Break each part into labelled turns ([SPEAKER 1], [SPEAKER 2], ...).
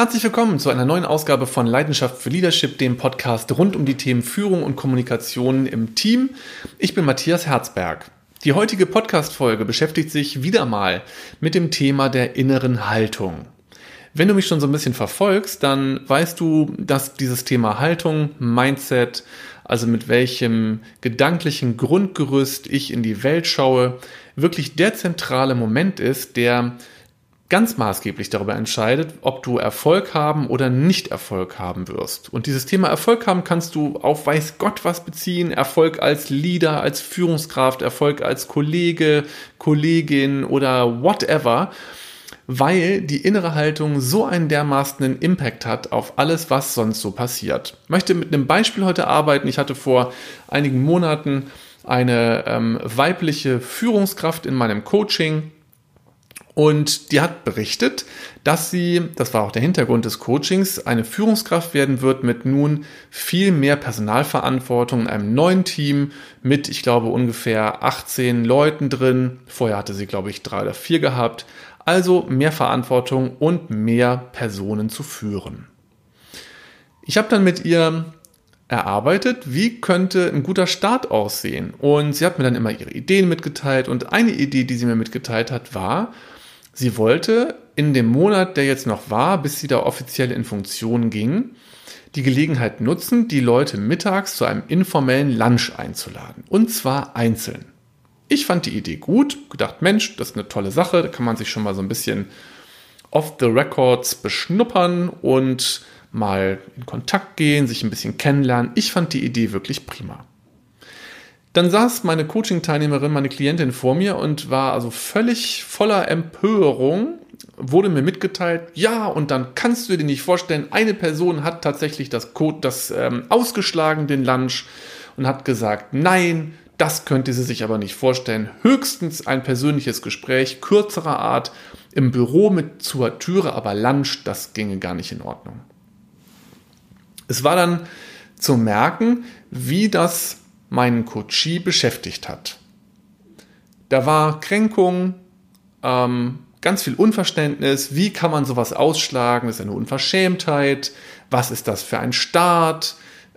[SPEAKER 1] Herzlich willkommen zu einer neuen Ausgabe von Leidenschaft für Leadership, dem Podcast rund um die Themen Führung und Kommunikation im Team. Ich bin Matthias Herzberg. Die heutige Podcast-Folge beschäftigt sich wieder mal mit dem Thema der inneren Haltung. Wenn du mich schon so ein bisschen verfolgst, dann weißt du, dass dieses Thema Haltung, Mindset, also mit welchem gedanklichen Grundgerüst ich in die Welt schaue, wirklich der zentrale Moment ist, der ganz maßgeblich darüber entscheidet, ob du Erfolg haben oder nicht Erfolg haben wirst. Und dieses Thema Erfolg haben kannst du auf weiß Gott was beziehen. Erfolg als Leader, als Führungskraft, Erfolg als Kollege, Kollegin oder whatever, weil die innere Haltung so einen dermaßenen Impact hat auf alles, was sonst so passiert. Ich möchte mit einem Beispiel heute arbeiten. Ich hatte vor einigen Monaten eine ähm, weibliche Führungskraft in meinem Coaching und die hat berichtet, dass sie, das war auch der Hintergrund des Coachings, eine Führungskraft werden wird mit nun viel mehr Personalverantwortung in einem neuen Team mit, ich glaube, ungefähr 18 Leuten drin. Vorher hatte sie, glaube ich, drei oder vier gehabt. Also mehr Verantwortung und mehr Personen zu führen. Ich habe dann mit ihr erarbeitet, wie könnte ein guter Start aussehen. Und sie hat mir dann immer ihre Ideen mitgeteilt. Und eine Idee, die sie mir mitgeteilt hat, war, Sie wollte in dem Monat, der jetzt noch war, bis sie da offiziell in Funktion ging, die Gelegenheit nutzen, die Leute mittags zu einem informellen Lunch einzuladen. Und zwar einzeln. Ich fand die Idee gut, gedacht, Mensch, das ist eine tolle Sache, da kann man sich schon mal so ein bisschen off the records beschnuppern und mal in Kontakt gehen, sich ein bisschen kennenlernen. Ich fand die Idee wirklich prima. Dann saß meine Coaching-Teilnehmerin, meine Klientin vor mir und war also völlig voller Empörung, wurde mir mitgeteilt, ja, und dann kannst du dir nicht vorstellen, eine Person hat tatsächlich das Code, das ähm, ausgeschlagen, den Lunch, und hat gesagt, nein, das könnte sie sich aber nicht vorstellen. Höchstens ein persönliches Gespräch, kürzerer Art, im Büro mit zur Türe, aber Lunch, das ginge gar nicht in Ordnung. Es war dann zu merken, wie das meinen Coachie beschäftigt hat. Da war Kränkung, ähm, ganz viel Unverständnis. Wie kann man sowas ausschlagen? Das ist eine Unverschämtheit. Was ist das für ein Staat?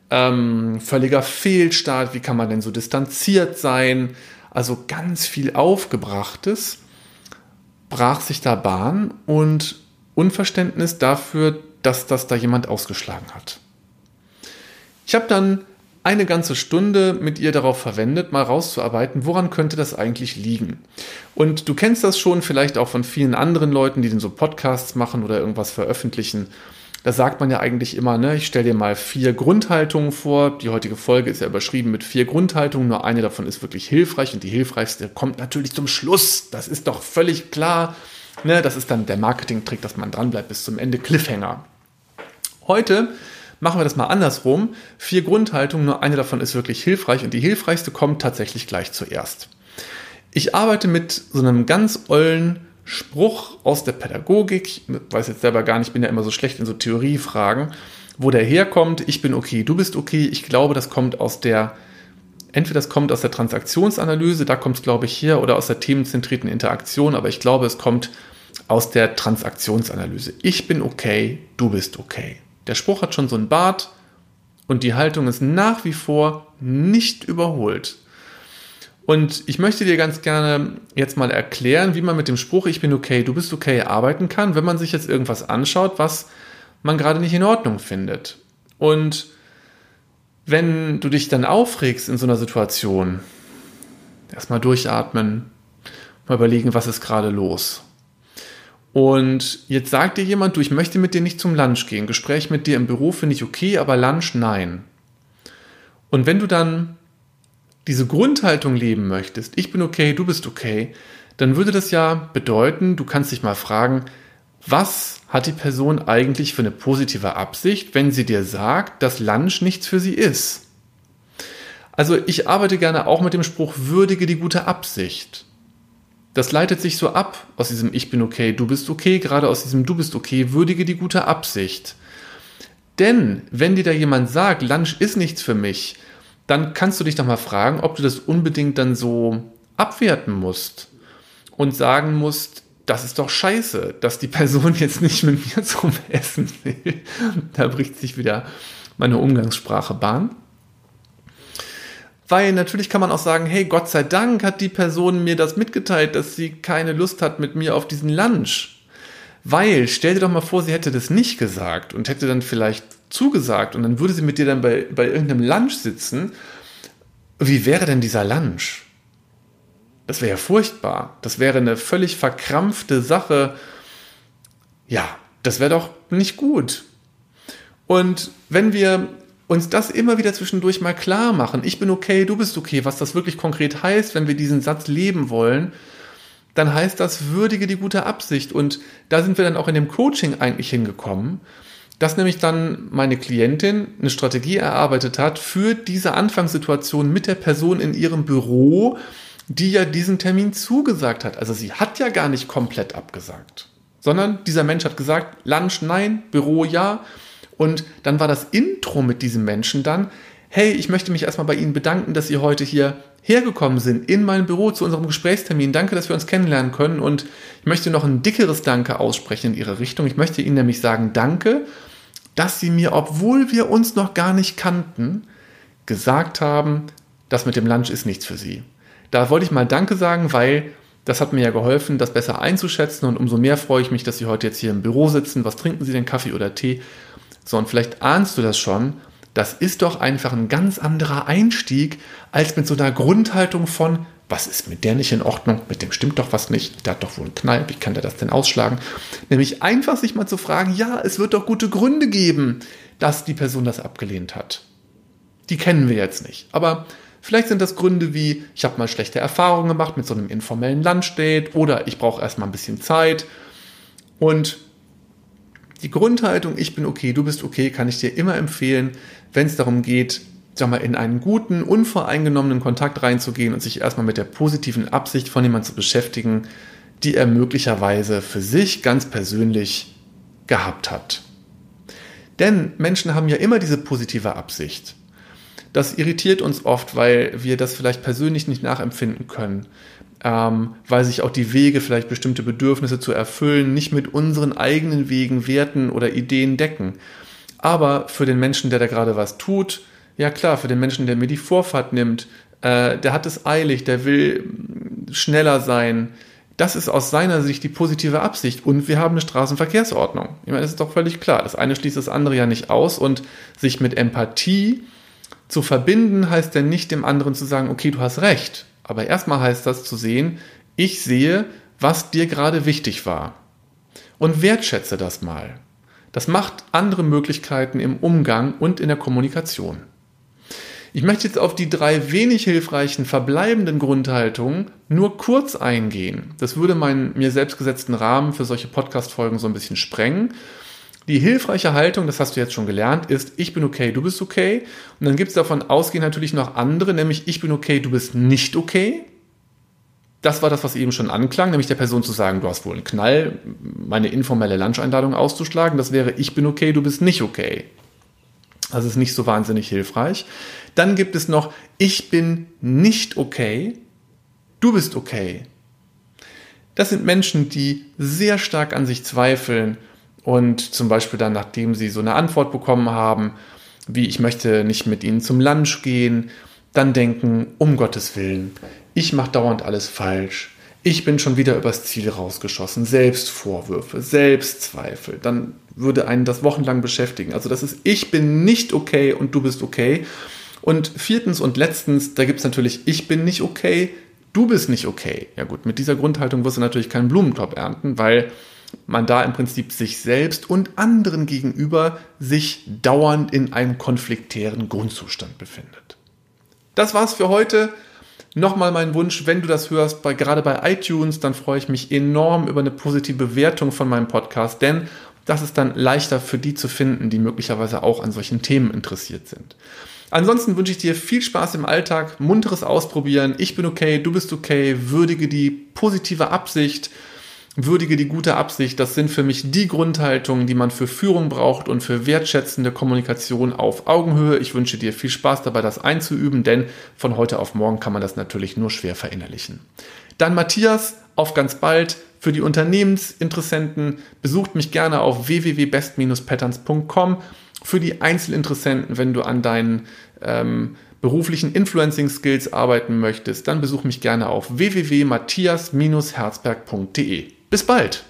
[SPEAKER 1] Ähm, völliger Fehlstart. Wie kann man denn so distanziert sein? Also ganz viel Aufgebrachtes brach sich da Bahn und Unverständnis dafür, dass das da jemand ausgeschlagen hat. Ich habe dann eine ganze Stunde mit ihr darauf verwendet, mal rauszuarbeiten, woran könnte das eigentlich liegen. Und du kennst das schon vielleicht auch von vielen anderen Leuten, die dann so Podcasts machen oder irgendwas veröffentlichen. Da sagt man ja eigentlich immer, ne, ich stelle dir mal vier Grundhaltungen vor. Die heutige Folge ist ja überschrieben mit vier Grundhaltungen, nur eine davon ist wirklich hilfreich und die hilfreichste kommt natürlich zum Schluss. Das ist doch völlig klar. Ne, das ist dann der Marketing-Trick, dass man dranbleibt bis zum Ende. Cliffhanger. Heute Machen wir das mal andersrum. Vier Grundhaltungen, nur eine davon ist wirklich hilfreich und die hilfreichste kommt tatsächlich gleich zuerst. Ich arbeite mit so einem ganz ollen Spruch aus der Pädagogik. Ich weiß jetzt selber gar nicht, ich bin ja immer so schlecht in so Theoriefragen, wo der herkommt. Ich bin okay, du bist okay. Ich glaube, das kommt aus der, entweder das kommt aus der Transaktionsanalyse, da kommt es glaube ich her, oder aus der themenzentrierten Interaktion, aber ich glaube, es kommt aus der Transaktionsanalyse. Ich bin okay, du bist okay. Der Spruch hat schon so einen Bart und die Haltung ist nach wie vor nicht überholt. Und ich möchte dir ganz gerne jetzt mal erklären, wie man mit dem Spruch Ich bin okay, du bist okay arbeiten kann, wenn man sich jetzt irgendwas anschaut, was man gerade nicht in Ordnung findet. Und wenn du dich dann aufregst in so einer Situation, erstmal durchatmen, mal überlegen, was ist gerade los. Und jetzt sagt dir jemand, du, ich möchte mit dir nicht zum Lunch gehen. Gespräch mit dir im Büro finde ich okay, aber Lunch nein. Und wenn du dann diese Grundhaltung leben möchtest, ich bin okay, du bist okay, dann würde das ja bedeuten, du kannst dich mal fragen, was hat die Person eigentlich für eine positive Absicht, wenn sie dir sagt, dass Lunch nichts für sie ist? Also ich arbeite gerne auch mit dem Spruch, würdige die gute Absicht das leitet sich so ab aus diesem Ich bin okay, du bist okay, gerade aus diesem Du bist okay, würdige die gute Absicht. Denn wenn dir da jemand sagt, Lunch ist nichts für mich, dann kannst du dich doch mal fragen, ob du das unbedingt dann so abwerten musst und sagen musst, das ist doch scheiße, dass die Person jetzt nicht mit mir zum Essen will. Da bricht sich wieder meine Umgangssprache Bahn. Weil natürlich kann man auch sagen, hey, Gott sei Dank hat die Person mir das mitgeteilt, dass sie keine Lust hat mit mir auf diesen Lunch. Weil, stell dir doch mal vor, sie hätte das nicht gesagt und hätte dann vielleicht zugesagt und dann würde sie mit dir dann bei, bei irgendeinem Lunch sitzen. Wie wäre denn dieser Lunch? Das wäre ja furchtbar. Das wäre eine völlig verkrampfte Sache. Ja, das wäre doch nicht gut. Und wenn wir uns das immer wieder zwischendurch mal klar machen, ich bin okay, du bist okay, was das wirklich konkret heißt, wenn wir diesen Satz leben wollen, dann heißt das, würdige die gute Absicht. Und da sind wir dann auch in dem Coaching eigentlich hingekommen, dass nämlich dann meine Klientin eine Strategie erarbeitet hat für diese Anfangssituation mit der Person in ihrem Büro, die ja diesen Termin zugesagt hat. Also sie hat ja gar nicht komplett abgesagt, sondern dieser Mensch hat gesagt, Lunch nein, Büro ja. Und dann war das Intro mit diesem Menschen dann, hey, ich möchte mich erstmal bei Ihnen bedanken, dass Sie heute hier hergekommen sind in mein Büro zu unserem Gesprächstermin. Danke, dass wir uns kennenlernen können. Und ich möchte noch ein dickeres Danke aussprechen in Ihre Richtung. Ich möchte Ihnen nämlich sagen, danke, dass Sie mir, obwohl wir uns noch gar nicht kannten, gesagt haben, das mit dem Lunch ist nichts für Sie. Da wollte ich mal Danke sagen, weil das hat mir ja geholfen, das besser einzuschätzen und umso mehr freue ich mich, dass Sie heute jetzt hier im Büro sitzen. Was trinken Sie denn, Kaffee oder Tee? So, und vielleicht ahnst du das schon. Das ist doch einfach ein ganz anderer Einstieg als mit so einer Grundhaltung von, was ist mit der nicht in Ordnung? Mit dem stimmt doch was nicht. Der hat doch wohl einen Knall. Wie kann der das denn ausschlagen? Nämlich einfach sich mal zu fragen, ja, es wird doch gute Gründe geben, dass die Person das abgelehnt hat. Die kennen wir jetzt nicht. Aber vielleicht sind das Gründe wie, ich habe mal schlechte Erfahrungen gemacht mit so einem informellen Lunchdate oder ich brauche erstmal ein bisschen Zeit. Und die Grundhaltung, ich bin okay, du bist okay, kann ich dir immer empfehlen, wenn es darum geht, sag mal, in einen guten, unvoreingenommenen Kontakt reinzugehen und sich erstmal mit der positiven Absicht von jemandem zu beschäftigen, die er möglicherweise für sich ganz persönlich gehabt hat. Denn Menschen haben ja immer diese positive Absicht. Das irritiert uns oft, weil wir das vielleicht persönlich nicht nachempfinden können ähm, weil sich auch die Wege, vielleicht bestimmte Bedürfnisse zu erfüllen, nicht mit unseren eigenen Wegen, Werten oder Ideen decken. Aber für den Menschen, der da gerade was tut, ja klar, für den Menschen, der mir die Vorfahrt nimmt, äh, der hat es eilig, der will schneller sein. Das ist aus seiner Sicht die positive Absicht. Und wir haben eine Straßenverkehrsordnung. Ich meine, das ist doch völlig klar. Das eine schließt das andere ja nicht aus. Und sich mit Empathie zu verbinden, heißt ja nicht dem anderen zu sagen, okay, du hast recht. Aber erstmal heißt das zu sehen, ich sehe, was dir gerade wichtig war. Und wertschätze das mal. Das macht andere Möglichkeiten im Umgang und in der Kommunikation. Ich möchte jetzt auf die drei wenig hilfreichen verbleibenden Grundhaltungen nur kurz eingehen. Das würde meinen mir selbst gesetzten Rahmen für solche Podcast-Folgen so ein bisschen sprengen. Die hilfreiche Haltung, das hast du jetzt schon gelernt, ist, ich bin okay, du bist okay. Und dann gibt es davon ausgehend natürlich noch andere, nämlich ich bin okay, du bist nicht okay. Das war das, was eben schon anklang, nämlich der Person zu sagen, du hast wohl einen Knall, meine informelle Luncheinladung auszuschlagen. Das wäre, ich bin okay, du bist nicht okay. Das ist nicht so wahnsinnig hilfreich. Dann gibt es noch, ich bin nicht okay, du bist okay. Das sind Menschen, die sehr stark an sich zweifeln und zum Beispiel dann, nachdem sie so eine Antwort bekommen haben, wie ich möchte nicht mit ihnen zum Lunch gehen, dann denken, um Gottes Willen, ich mache dauernd alles falsch. Ich bin schon wieder übers Ziel rausgeschossen. Selbstvorwürfe, Selbstzweifel. Dann würde einen das wochenlang beschäftigen. Also das ist, ich bin nicht okay und du bist okay. Und viertens und letztens, da gibt es natürlich, ich bin nicht okay, du bist nicht okay. Ja gut, mit dieser Grundhaltung wirst du natürlich keinen Blumentopf ernten, weil man da im Prinzip sich selbst und anderen gegenüber sich dauernd in einem konfliktären Grundzustand befindet. Das war's für heute. Nochmal mein Wunsch, wenn du das hörst, bei, gerade bei iTunes, dann freue ich mich enorm über eine positive Bewertung von meinem Podcast, denn das ist dann leichter für die zu finden, die möglicherweise auch an solchen Themen interessiert sind. Ansonsten wünsche ich dir viel Spaß im Alltag, munteres Ausprobieren. Ich bin okay, du bist okay, würdige die positive Absicht würdige die gute Absicht, das sind für mich die Grundhaltungen, die man für Führung braucht und für wertschätzende Kommunikation auf Augenhöhe. Ich wünsche dir viel Spaß dabei, das einzuüben, denn von heute auf morgen kann man das natürlich nur schwer verinnerlichen. Dann Matthias, auf ganz bald. Für die Unternehmensinteressenten besucht mich gerne auf www.best-patterns.com. Für die Einzelinteressenten, wenn du an deinen ähm, beruflichen Influencing Skills arbeiten möchtest, dann besuch mich gerne auf www.matthias-herzberg.de. Bis bald!